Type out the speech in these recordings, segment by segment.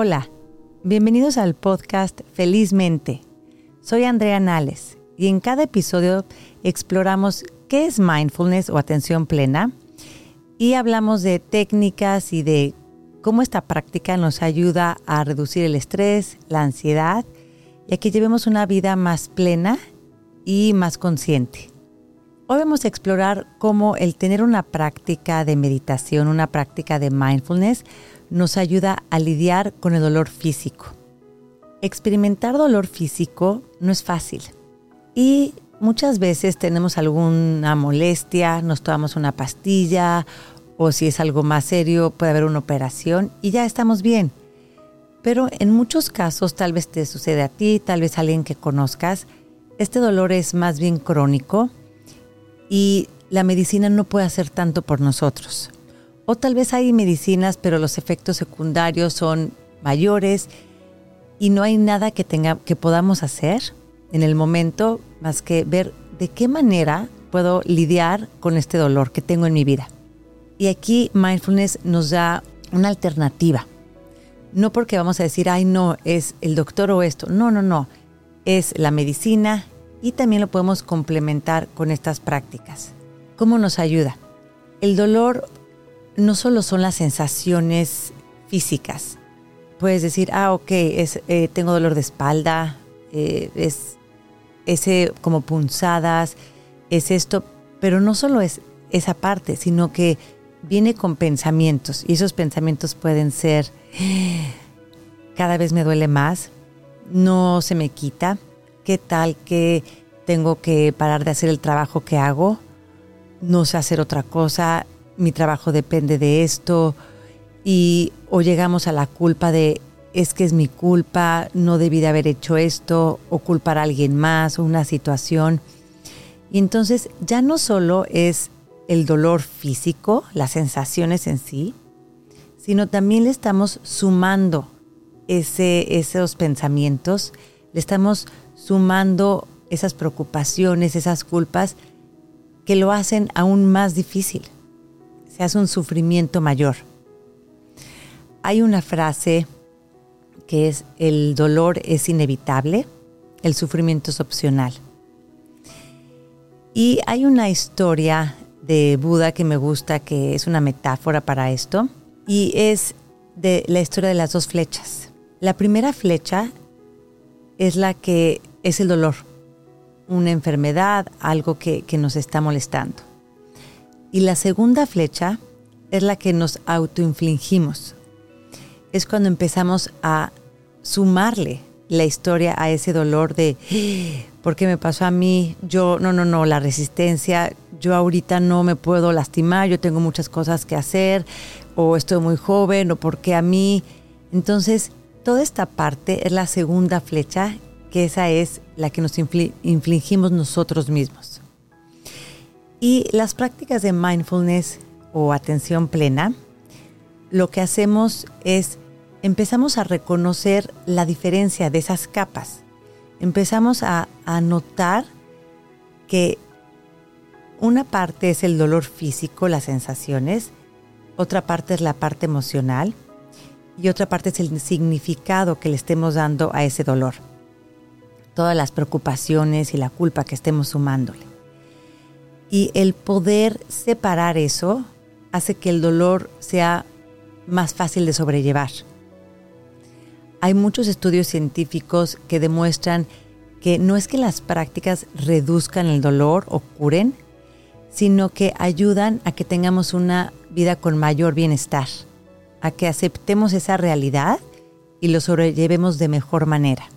Hola, bienvenidos al podcast Felizmente. Soy Andrea Nales y en cada episodio exploramos qué es mindfulness o atención plena y hablamos de técnicas y de cómo esta práctica nos ayuda a reducir el estrés, la ansiedad y a que llevemos una vida más plena y más consciente. Hoy vamos a explorar cómo el tener una práctica de meditación, una práctica de mindfulness, nos ayuda a lidiar con el dolor físico. Experimentar dolor físico no es fácil y muchas veces tenemos alguna molestia, nos tomamos una pastilla o si es algo más serio puede haber una operación y ya estamos bien. Pero en muchos casos, tal vez te sucede a ti, tal vez a alguien que conozcas, este dolor es más bien crónico y la medicina no puede hacer tanto por nosotros. O tal vez hay medicinas, pero los efectos secundarios son mayores y no hay nada que, tenga, que podamos hacer en el momento más que ver de qué manera puedo lidiar con este dolor que tengo en mi vida. Y aquí mindfulness nos da una alternativa. No porque vamos a decir, ay, no, es el doctor o esto. No, no, no. Es la medicina y también lo podemos complementar con estas prácticas. ¿Cómo nos ayuda? El dolor no solo son las sensaciones físicas. Puedes decir, ah, ok, es, eh, tengo dolor de espalda, eh, es ese como punzadas, es esto, pero no solo es esa parte, sino que viene con pensamientos y esos pensamientos pueden ser, cada vez me duele más, no se me quita, qué tal que tengo que parar de hacer el trabajo que hago, no sé hacer otra cosa, mi trabajo depende de esto y o llegamos a la culpa de es que es mi culpa, no debí de haber hecho esto o culpar a alguien más o una situación. Y entonces ya no solo es el dolor físico, las sensaciones en sí, sino también le estamos sumando ese, esos pensamientos, le estamos sumando esas preocupaciones, esas culpas que lo hacen aún más difícil se hace un sufrimiento mayor. Hay una frase que es el dolor es inevitable, el sufrimiento es opcional. Y hay una historia de Buda que me gusta, que es una metáfora para esto, y es de la historia de las dos flechas. La primera flecha es la que es el dolor, una enfermedad, algo que, que nos está molestando. Y la segunda flecha es la que nos autoinfligimos. Es cuando empezamos a sumarle la historia a ese dolor de ¿por qué me pasó a mí? Yo no, no, no, la resistencia, yo ahorita no me puedo lastimar, yo tengo muchas cosas que hacer o estoy muy joven o por qué a mí. Entonces, toda esta parte es la segunda flecha, que esa es la que nos infligimos nosotros mismos. Y las prácticas de mindfulness o atención plena, lo que hacemos es empezamos a reconocer la diferencia de esas capas. Empezamos a, notar que una parte es el dolor físico, las sensaciones, otra parte es la parte emocional y otra parte es el significado que le estemos dando a ese dolor. Todas las preocupaciones y la culpa que estemos sumándole. Y el poder separar eso hace que el dolor sea más fácil de sobrellevar. Hay muchos estudios científicos que demuestran que no es que las prácticas reduzcan el dolor o curen, sino que ayudan a que tengamos una vida con mayor bienestar, a que aceptemos esa realidad y lo sobrellevemos de mejor manera.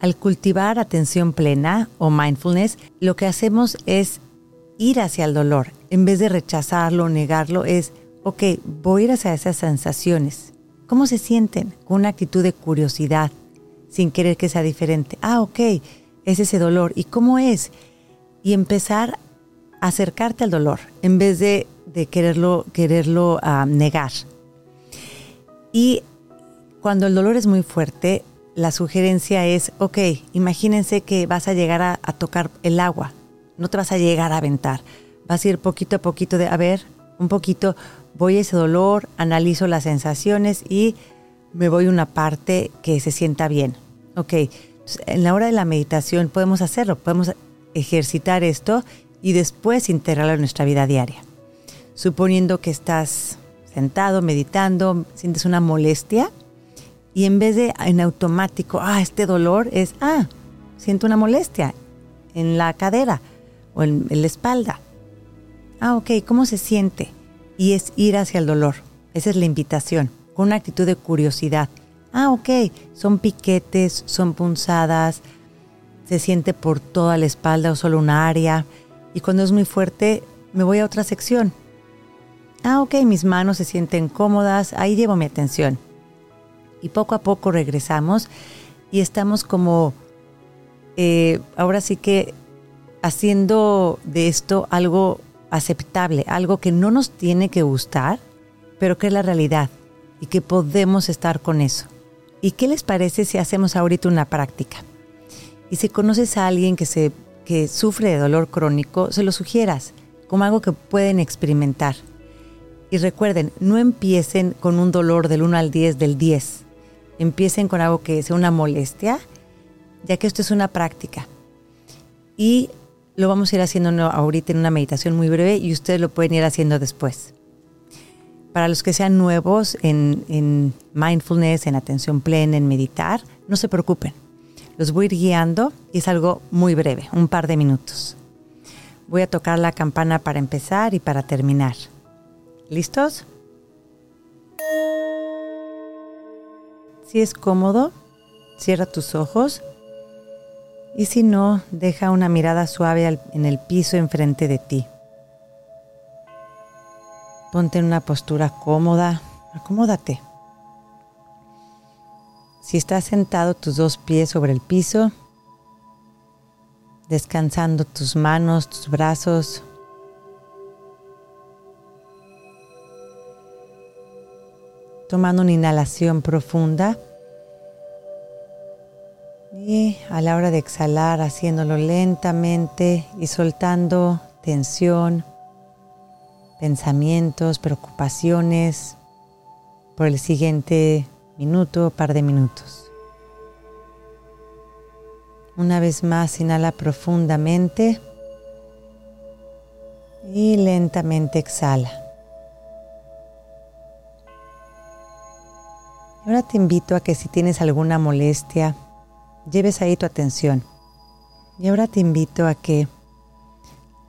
Al cultivar atención plena o mindfulness, lo que hacemos es ir hacia el dolor, en vez de rechazarlo o negarlo, es, ok, voy a ir hacia esas sensaciones. ¿Cómo se sienten? Con una actitud de curiosidad, sin querer que sea diferente. Ah, ok, es ese dolor. ¿Y cómo es? Y empezar a acercarte al dolor, en vez de, quererlo, quererlo ah, negar. Y cuando el dolor es muy fuerte, la sugerencia es, ok, imagínense que vas a llegar a tocar el agua no te vas a llegar a aventar. Vas a ir poquito a poquito de, a ver, un poquito, voy a ese dolor, analizo las sensaciones y me voy a una parte que se sienta bien. Ok, en la hora de la meditación podemos hacerlo, podemos ejercitar esto y después integrarlo en nuestra vida diaria. Suponiendo que estás sentado, meditando, sientes una molestia y en vez de en automático, ah, este dolor es, ah, siento una molestia en la cadera o en, la espalda. Ah, ok, ¿cómo se siente? Y es ir hacia el dolor. Esa es la invitación, con una actitud de curiosidad. Ah, ok, son piquetes, son punzadas, se siente por toda la espalda o solo una área. Y cuando es muy fuerte, me voy a otra sección. Ah, ok, mis manos se sienten cómodas, ahí llevo mi atención. Y poco a poco regresamos y estamos como, eh, ahora sí que haciendo de esto algo aceptable, algo que no nos tiene que gustar, pero que es la realidad y que podemos estar con eso. ¿Y qué les parece si hacemos ahorita una práctica? Y si conoces a alguien que, se, que sufre de dolor crónico, se lo sugieras como algo que pueden experimentar. Y recuerden, no empiecen con un dolor del 1 al 10 del 10. Empiecen con algo que sea una molestia, ya que esto es una práctica. Y lo vamos a ir haciendo ahorita en una meditación muy breve y ustedes lo pueden ir haciendo después. Para los que sean nuevos en, en mindfulness, en atención plena, en meditar, no se preocupen. Los voy a ir guiando y es algo muy breve, un par de minutos. Voy a tocar la campana para empezar y para terminar. ¿Listos? Si es cómodo, cierra tus ojos y si no, deja una mirada suave en el piso enfrente de ti. Ponte en una postura cómoda, acomódate. Si estás sentado tus dos pies sobre el piso, descansando tus manos, tus brazos, tomando una inhalación profunda y a la hora de exhalar haciéndolo lentamente y soltando tensión, pensamientos, preocupaciones por el siguiente minuto par de minutos. Una vez más, inhala profundamente y lentamente exhala. Ahora te invito a que si tienes alguna molestia, lleves ahí tu atención. Y ahora te invito a que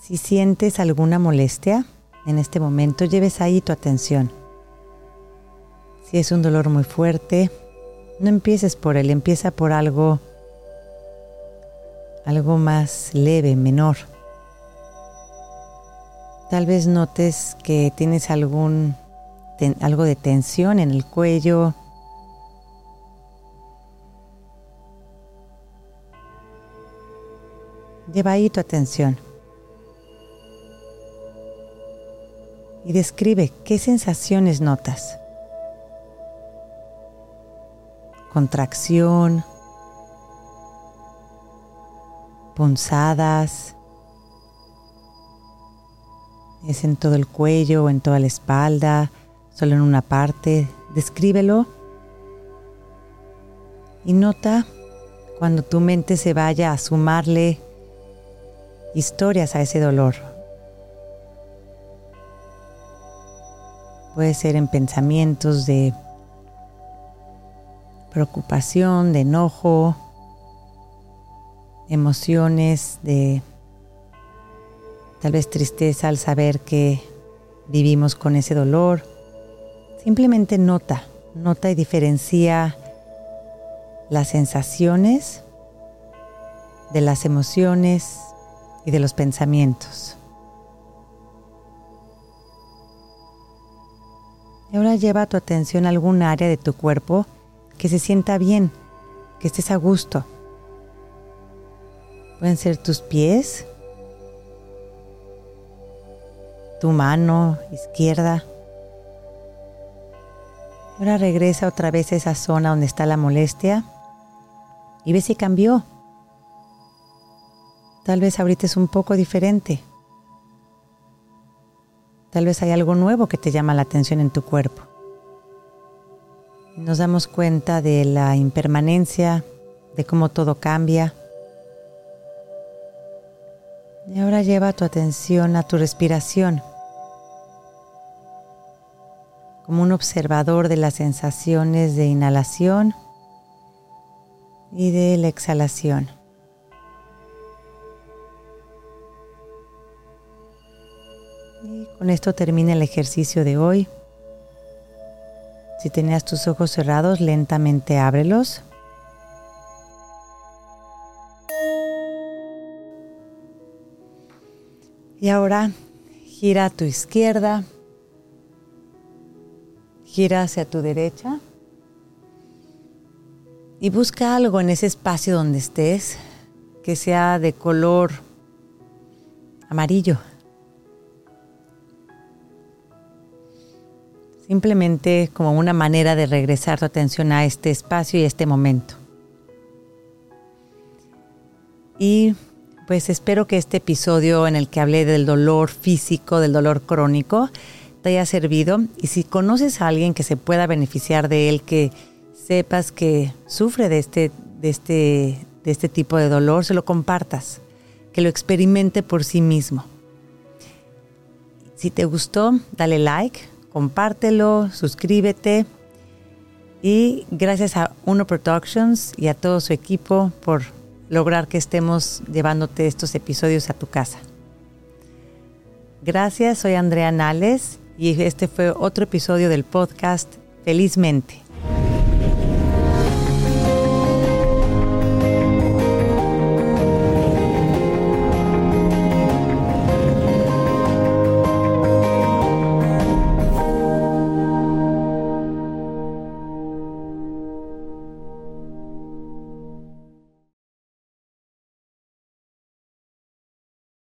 si sientes alguna molestia en este momento, lleves ahí tu atención. Si es un dolor muy fuerte, no empieces por él, empieza por algo algo más leve, menor. Tal vez notes que tienes algún algo de tensión en el cuello, Lleva ahí tu atención. Y describe qué sensaciones notas. Contracción, punzadas, es en todo el cuello o en toda la espalda, solo en una parte. Descríbelo y nota cuando tu mente se vaya a sumarle historias a ese dolor. Puede ser en pensamientos de preocupación, de enojo, emociones de tal vez tristeza al saber que vivimos con ese dolor. Simplemente nota, nota y diferencia las sensaciones de las emociones y de los pensamientos. Y ahora lleva tu atención a algún área de tu cuerpo que se sienta bien, que estés a gusto. Pueden ser tus pies, tu mano izquierda. Ahora regresa otra vez a esa zona donde está la molestia y ve si cambió. Tal vez ahorita es un poco diferente. Tal vez hay algo nuevo que te llama la atención en tu cuerpo. Nos damos cuenta de la impermanencia, de cómo todo cambia. Y ahora lleva tu atención a tu respiración, como un observador de las sensaciones de inhalación y de la exhalación. Con esto termina el ejercicio de hoy. Si tenías tus ojos cerrados, lentamente ábrelos. Y ahora gira a tu izquierda, gira hacia tu derecha y busca algo en ese espacio donde estés que sea de color amarillo. Simplemente como una manera de regresar tu atención a este espacio y este momento. Y pues espero que este episodio en el que hablé del dolor físico, del dolor crónico, te haya servido. Y si conoces a alguien que se pueda beneficiar de él, que sepas que sufre de este, de este, de este tipo de dolor, se lo compartas, que lo experimente por sí mismo. Si te gustó, dale like, compártelo, suscríbete y gracias a Uno Productions y a todo su equipo por lograr que estemos llevándote estos episodios a tu casa. Gracias, soy Andrea Nales y este fue otro episodio del podcast Felizmente.